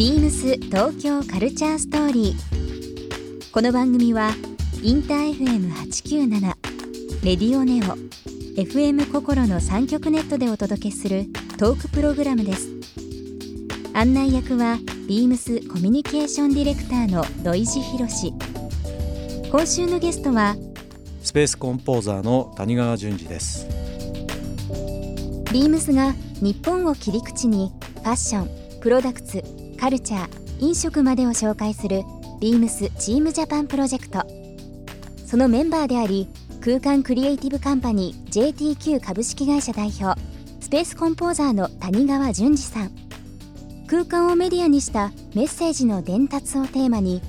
ビームス東京カルチャーストーリー。この番組はインター FM897 レディオネオ FM 心の三極ネットでお届けするトークプログラムです。案内役はビームスコミュニケーションディレクターの土井博志。今週のゲストはスペースコンポーザーの谷川淳二ですビームスが日本を切り口にファッション、プロダクツ、カルチャー、飲食までを紹介するビームスチームジャパンプロジェクト。そのメンバーであり空間クリエイティブカンパニー JTQ 株式会社代表スペースコンポーザーの谷川淳二さん。空間をメディアにしたメッセージの伝達をテーマに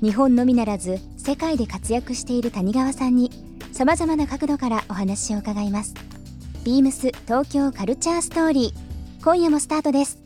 日本のみならず世界で活躍している谷川さんにさまざまな角度からお話を伺います。ビームス東京カルチャーストーリー今夜もスタートです。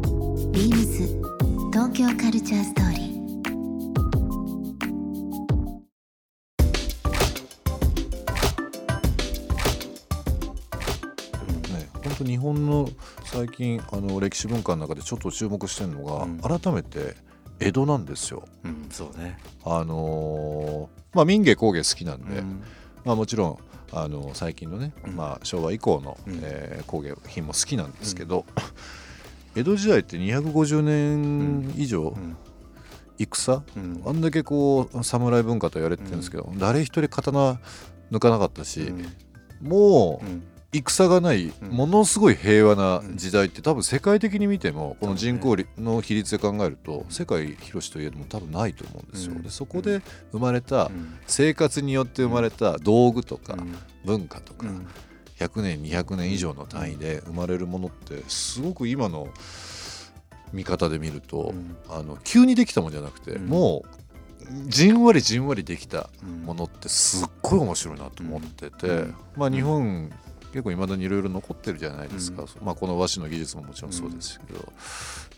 Beams 東京カルチャーストーリー。ね、本当日本の最近あの歴史文化の中でちょっと注目してるのが、うん。改めて江戸なんですよ。うんそうね。あのーまあ民芸工芸好きなんで、うん。まあもちろんあの最近のね、うん。まあ昭和以降の、うん。えー工芸品も好きなんですけど、江戸時代って250年以上、うん。戦？うん。あんだけこう侍文化と言われてるんですけど、誰一人刀抜かなかったし、うん。もううん戦がないうん。ものすごい平和な時代って多分世界的に見てもこの人口の比率で考えると世界広しといえども多分ないと思うんですよ。うん。でそこで生まれたうん。生活によって生まれた道具とかうん。文化とかうん100年200年以上の単位で生まれるものってすごく今の見方で見るとうん。あの急にできたもんじゃなくてうん。もうじんわりじんわりできたうん。ものってすっごい面白いなと思ってて、うん。まあ日本結構いまだにいろいろ残ってるじゃないですか、うん。まあこの和紙の技術ももちろんそうですけど、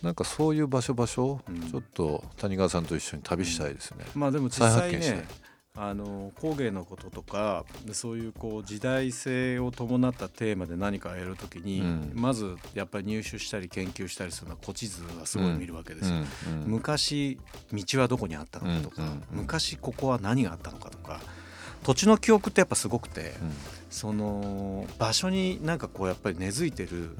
なんかそういう場所場所、うん。ちょっと谷川さんと一緒に旅したいですね。まあでも実際ねあの工芸のこととかでそういうこう時代性を伴ったテーマで何かやるときに、うん。まずやっぱり入手したり研究したりするのは古地図はすごい見るわけですよ。うんうん。昔道はどこにあったのかとか、昔ここは何があったのかとか土地の記憶ってやっぱすごくて、うん。その場所になんかこうやっぱり根付いてる、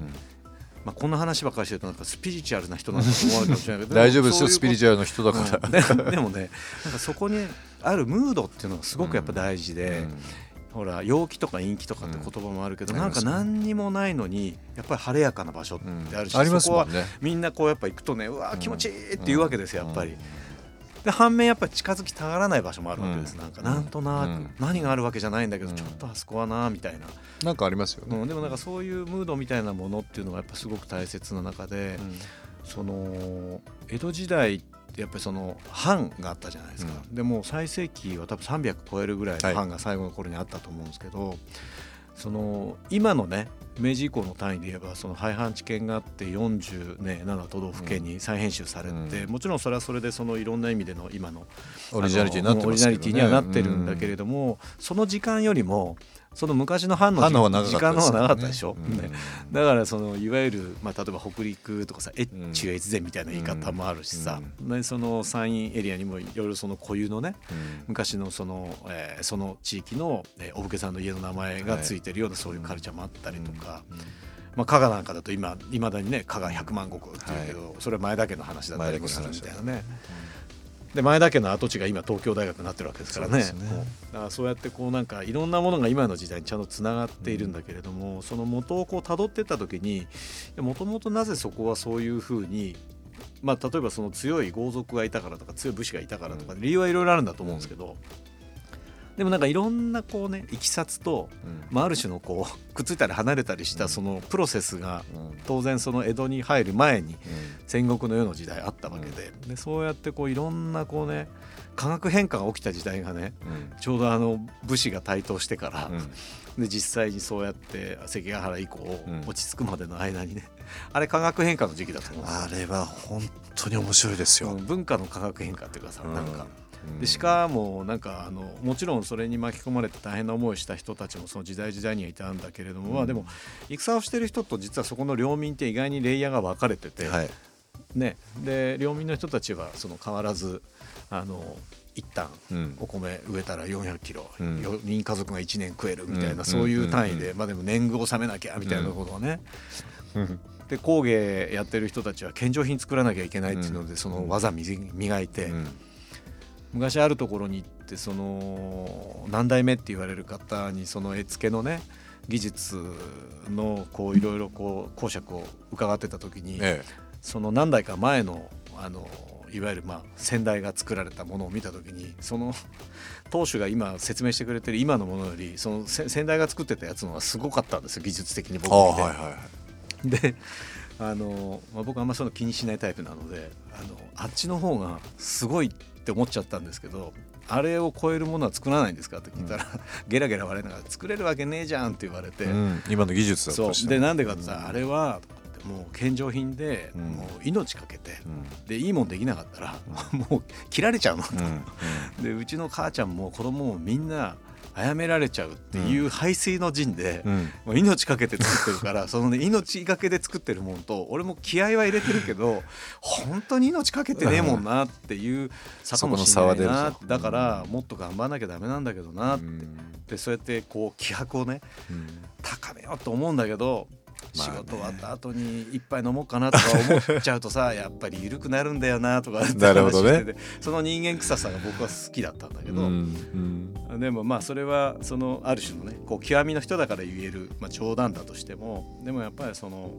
まあ、こんな話ばっかりしてるとなんかスピリチュアルな人なんだと思われるかもしれないけど 大丈夫ですよ。スピリチュアルルの人だから。ででもねなんかそこにあるムードっていうのがすごくやっぱ大事で、うん。ほら陽気とか陰気とかって言葉もあるけど、なんかうんありますね。何にもないのにやっぱり晴れやかな場所ってあるし、ありますそこは。みんなこうやっぱ行くとねうわー気持ちいいって言うわけですよやっぱり。うん。で反面やっぱり近づきたがらない場所もあるわけです、うん。なんか。なんとなく、うん。何があるわけじゃないんだけど、うん。ちょっとあそこはなみたいな、なんかありますよね。うん、でもなんかそういうムードみたいなものっていうのがやっぱすごく大切な中で、その江戸時代ってやっぱりその藩があったじゃないですか、でもう最盛期は多分300超えるぐらいの藩が最後の頃にあったと思うんですけど、その今のね明治以降の単位で言えばその廃藩置県があって47、ね、7都道府県に再編集されて、うん。もちろんそれはそれでそのいろんな意味での今のオリジナリティにはなってるんだけれども、その時間よりもその昔の藩の時間の方が長かったでしょ？うん。ね。だからそのいわゆる、まあ、例えば北陸とかさ越中越前みたいな言い方もあるしさ、でその山陰エリアにもいろいろその固有のねうん。昔のその,、えーその地域の、えーお武家さんの家の名前がついてるようなそういうカルチャーもあったりとか、まあ、加賀なんかだと今いまだにね加賀百万石っていうけど、それは前田家の話だったりもするみたいなね。で前田家の跡地が今東京大学になってるわけですからね。そうね。だからそうやってこうなんかいろんなものが今の時代にちゃんとつながっているんだけれども、その元をこう辿ってった時にもともとなぜそこはそういうふうにまあ、例えばその強い豪族がいたからとか強い武士がいたからとか理由はいろいろあるんだと思うんですけど、でもなんかいろんなこうねいきさつと、うん。まあ、ある種のこう くっついたり離れたりしたそのプロセスがうん。当然その江戸に入る前にうん。戦国の世の時代あったわけで,、でそうやってこういろんなこうね化学変化が起きた時代がねうん。ちょうどあの武士が台頭してから、うん。で実際にそうやって関ヶ原以降うん。落ち着くまでの間にね あれ化学変化の時期だと思うあれは本当に面白いですよ。うん文化の化学変化っていうかさ、なんか。うんでしかもなんかあのもちろんそれに巻き込まれて大変な思いをした人たちもその時代時代にはいたんだけれども、まあでも戦をしてる人と実はそこの領民って意外にレイヤーが分かれてて、はい。ね、で領民の人たちはその変わらずあの一旦うん。お米植えたら400キロ、うん。4人家族が1年食えるみたいな、うん。そういう単位で、うん。まあでも年貢を納めなきゃみたいなことをね、うん。で工芸やってる人たちは献上品作らなきゃいけないっていうので、うん。その技み磨いて、うん昔あるところに行ってその何代目って言われる方にその絵付けのね技術のこういろいろこう講釈を伺ってた時に、えその何代か前のあのいわゆるまあ先代が作られたものを見た時にその当主が今説明してくれてる今のものよりそのせ先代が作ってたやつの方がすごかったんですよ技術的に僕はいはいはい。であの、まあ、僕あんまその気にしないタイプなのであのあっちの方がすごいって思っちゃったんですけどあれを超えるものは作らないんですかって聞いたら、ゲラゲラ笑いながら作れるわけねえじゃんって言われて、うん。今の技術だそとしでなんでかって言ったら、あれはもう献上品で、うん。もう命かけて、うん。でいいもんできなかったら、もう切られちゃうの。と、うん。でうちの母ちゃんも子供もみんな殺められちゃうっていう排水の陣で、うん。もう命かけて作ってるから そのね命がけで作ってるもんと俺も気合は入れてるけど本当に命かけてねえもんなっていう差かもしれないな。だからもっと頑張らなきゃダメなんだけどなって、うん。でそうやってこう気迫をねうん。高めようと思うんだけど仕事終わった後に一杯飲もうかなとか思っちゃうとさ やっぱり緩くなるんだよなとかってなるほどね。その人間臭さが僕は好きだったんだけど、うんでもまあそれはそのある種のねこう極みの人だから言える、まあ、冗談だとしてもでもやっぱりその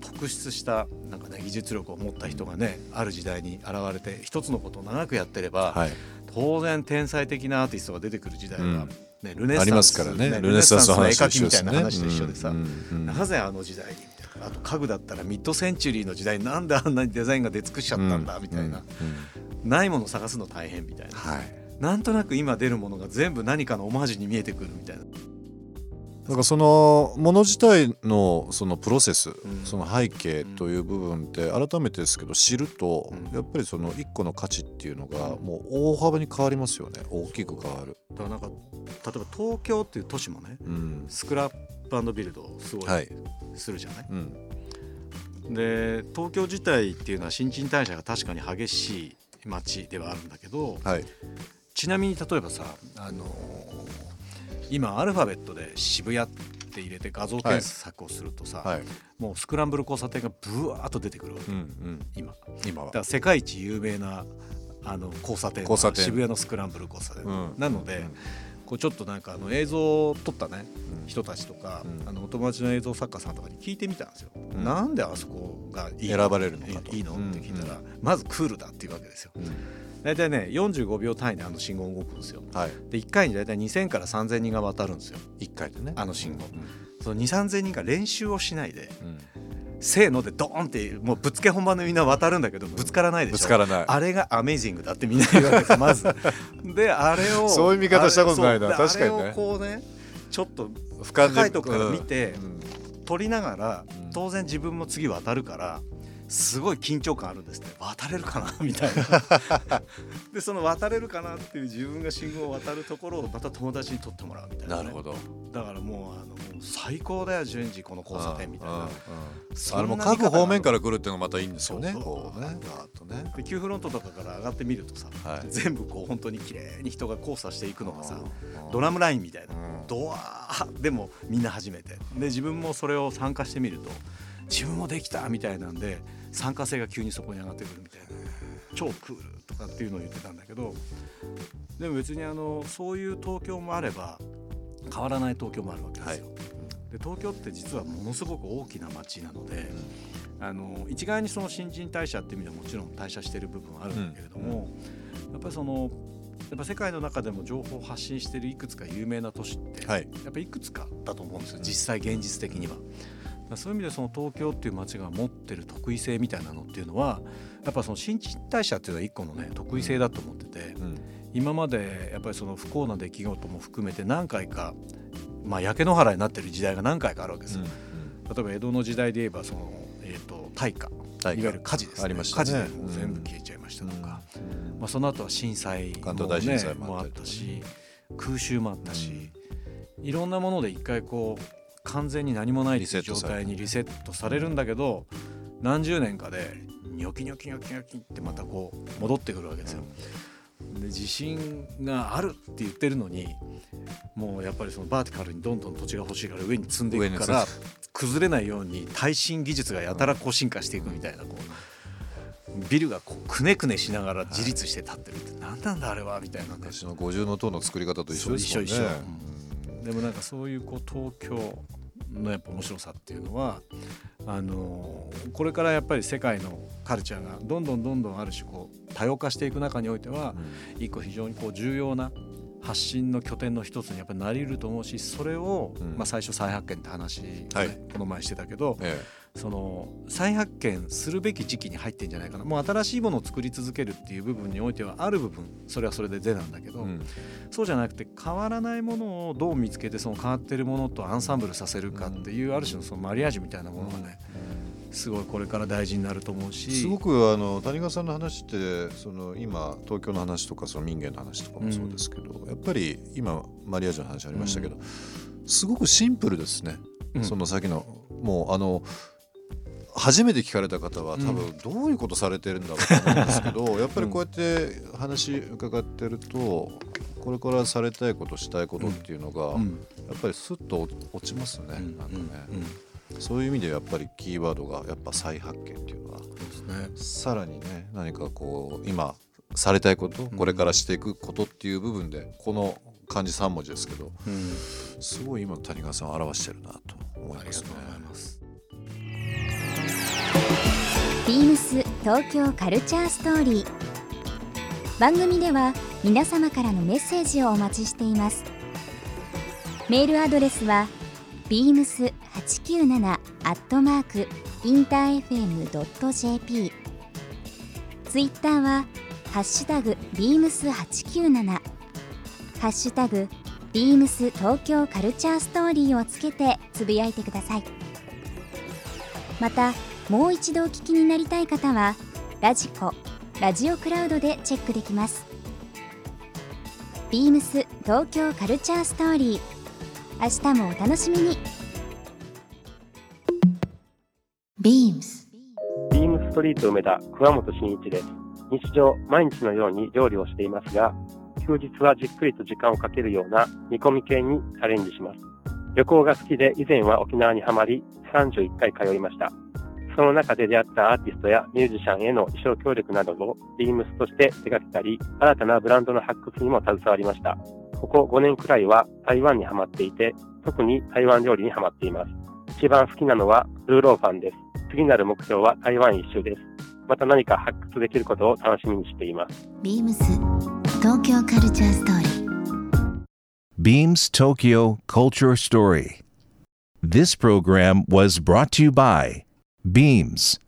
特出したなんか、ね、技術力を持った人がねある時代に現れて一つのことを長くやってれば、はい。当然天才的なアーティストが出てくる時代は、うんねルネッサンスサンスの絵描きみたいな話と一緒でさ、なぜあの時代にみたいなあと家具だったらミッドセンチュリーの時代になんであんなにデザインが出尽くしちゃったんだ、みたいな、うん。ないもの探すの大変みたいな。はい。なんとなく今出るものが全部何かのオマージュに見えてくるみたいな。だからそのもの自体のそのプロセス、ん。その背景という部分って改めてですけど知ると、うん。やっぱりその一個の価値っていうのがもう大幅に変わりますよね。大きく変わる。だからなんか例えば東京っていう都市もねうん。スクラップビルドをすごいはい。するじゃない、うん。で東京自体っていうのは新陳代謝が確かに激しい街ではあるんだけどはい。ちなみに例えばさあのー今アルファベットで渋谷って入れて画像検索をするとさ、はい。もうスクランブル交差点がブワーッと出てくるわけ、うんうん。今。今は。だから世界一有名なあの交差点渋谷のスクランブル交差点、うん。なので、うん。こうちょっとなんかあの映像を撮ったねうん。人たちとか、うん。あのお友達の映像作家さんとかに聞いてみたんですよ、ん。なんであそこがいいの？選ばれるのかと。いいいの？って聞いたら、うまずクールだっていうわけですよ。うん大体ね45秒単位であの信号動くんですよ。はい。で1回に大体2000から3000人が渡るんですよ。一回でね。あの信号。うん。その2 3 0 0人が練習をしないでうん。せーのでドーンってもうぶつけ本番でみんな渡るんだけどぶつからないでしょ。ぶつからない。あれがアメイジングだってみんな言うわけですよまず。であれをそういう見方したことないな。確かにね。あれをこうねちょっと俯瞰で高いとこから見てうん。撮りながらうん。当然自分も次渡るからすごい緊張感あるんですね。渡れるかな？みたいな。でその渡れるかなっていう自分が信号を渡るところをまた友達に撮ってもらうみたいなね、なるほど。だからもうあの最高だよ順次この交差点みたいな。あれも各方面から来るっていうのがまたいいんですよねこうね。ガーッとね。で急フロントとかから上がってみるとさ、はい。全部こう本当に綺麗に人が交差していくのがさうんドラムラインみたいな。うん。ドワーでもみんな初めて。で自分もそれを参加してみると自分もできたみたいなんで参加性が急にそこに上がってくるみたいな。超クールとかっていうのを言ってたんだけどでも別にあのそういう東京もあれば変わらない東京もあるわけですよ。で東京って実はものすごく大きな街なので、あの一概にその新陳代謝っていう意味ではもちろん代謝してる部分はあるんだけれども、やっぱりそのやっぱ世界の中でも情報を発信しているいくつか有名な都市って、はい。やっぱいくつかだと思うんですよ実際現実的には。そういう意味でその東京っていう街が持ってる特異性みたいなのっていうのはやっぱその新陳代謝っていうのは一個のね得意性だと思ってて、うん。今までやっぱりその不幸な出来事も含めて何回か、まあ、焼け野原になってる時代が何回かあるわけですよ。例えば江戸の時代で言えばその、えー、と大火。いわゆる火事です、ね、ありましたね。火事でもう全部消えちゃいましたとか、まあ、その後は震災も,、関東大震災ももあったし空襲もあったし、いろんなもので一回こう完全に何もない状態にリセットされるんだけど何十年かでニョキニョキニョキニョキってまたこう戻ってくるわけですよ。で地震があるって言ってるのにもうやっぱりそのバーティカルにどんどん土地が欲しいから上に積んでいくから崩れないように耐震技術がやたらこう進化していくみたいなこうビルがこうくねくねしながら自立して立ってるって何なんだあれはみたいなね。昔の五重の塔の作り方と一緒ですもんね。一緒一緒でもなんかそういうこう東京のやっぱ面白さっていうのはあのこれからやっぱり世界のカルチャーがどんどんどんどんある種こう多様化していく中においては一個非常にこう重要な発信の拠点の一つにやっぱりなり得ると思うしそれを、うん。まあ、最初再発見って話をね、はい。この前してたけどえその再発見するべき時期に入ってんじゃないかな。もう新しいものを作り続けるっていう部分においてはある部分。それはそれで是なんだけど、えうん。そうじゃなくて変わらないものをどう見つけてその変わってるものとアンサンブルさせるかっていうある種のそのマリアージュみたいなものがねすごいこれから大事になると思うし。すごくあの谷川さんの話ってその今東京の話とかその民芸の話とかもそうですけど、やっぱり今マリアージュの話ありましたけど、すごくシンプルですね、うん。その先のもうあの初めて聞かれた方は多分どういうことされてるんだろうと思うんですけど、やっぱりこうやって話伺ってるとこれからされたいことしたいことっていうのが、うん。やっぱりスッと落ちますね、うん。なんかね、うん。そういう意味でやっぱりキーワードがやっぱ再発見っていうのはさらにね何かこう今されたいことこれからしていくことっていう部分でこの漢字3文字ですけどうん。すごい今の谷川さんを表してるなと思いますねビームス東京カルチャーストーリー。番組では皆様からのメッセージをお待ちしています。メールアドレスは beams897 アットマークインター FM.jp ツイッターはハッシュタグ beams897 ハッシュタグ beams 東京カルチャーストーリーをつけてつぶやいてください。またもう一度お聞きになりたい方はラジコラジオクラウドでチェックできますビームス東京カルチャーストーリー明日もお楽しみに BEAMS ビームストリート梅田桑本真一です。日常、毎日のように料理をしていますが、休日はじっくりと時間をかけるような煮込み系にチャレンジします。旅行が好きで以前は沖縄にはまり31回通いました。その中で出会ったアーティストやミュージシャンへの衣装協力などをビームスとして手掛けたり、新たなブランドの発掘にも携わりました。ここ5年くらいは台湾にハマっていて、特に台湾料理にハマっています。一番好きなのはルーローファンです。次なる目標は台湾一周です。また何か発掘できることを楽しみにしています。BEAMS 東京カルチャーストーリー Beams Tokyo Culture Story. This program was brought to you by Beams.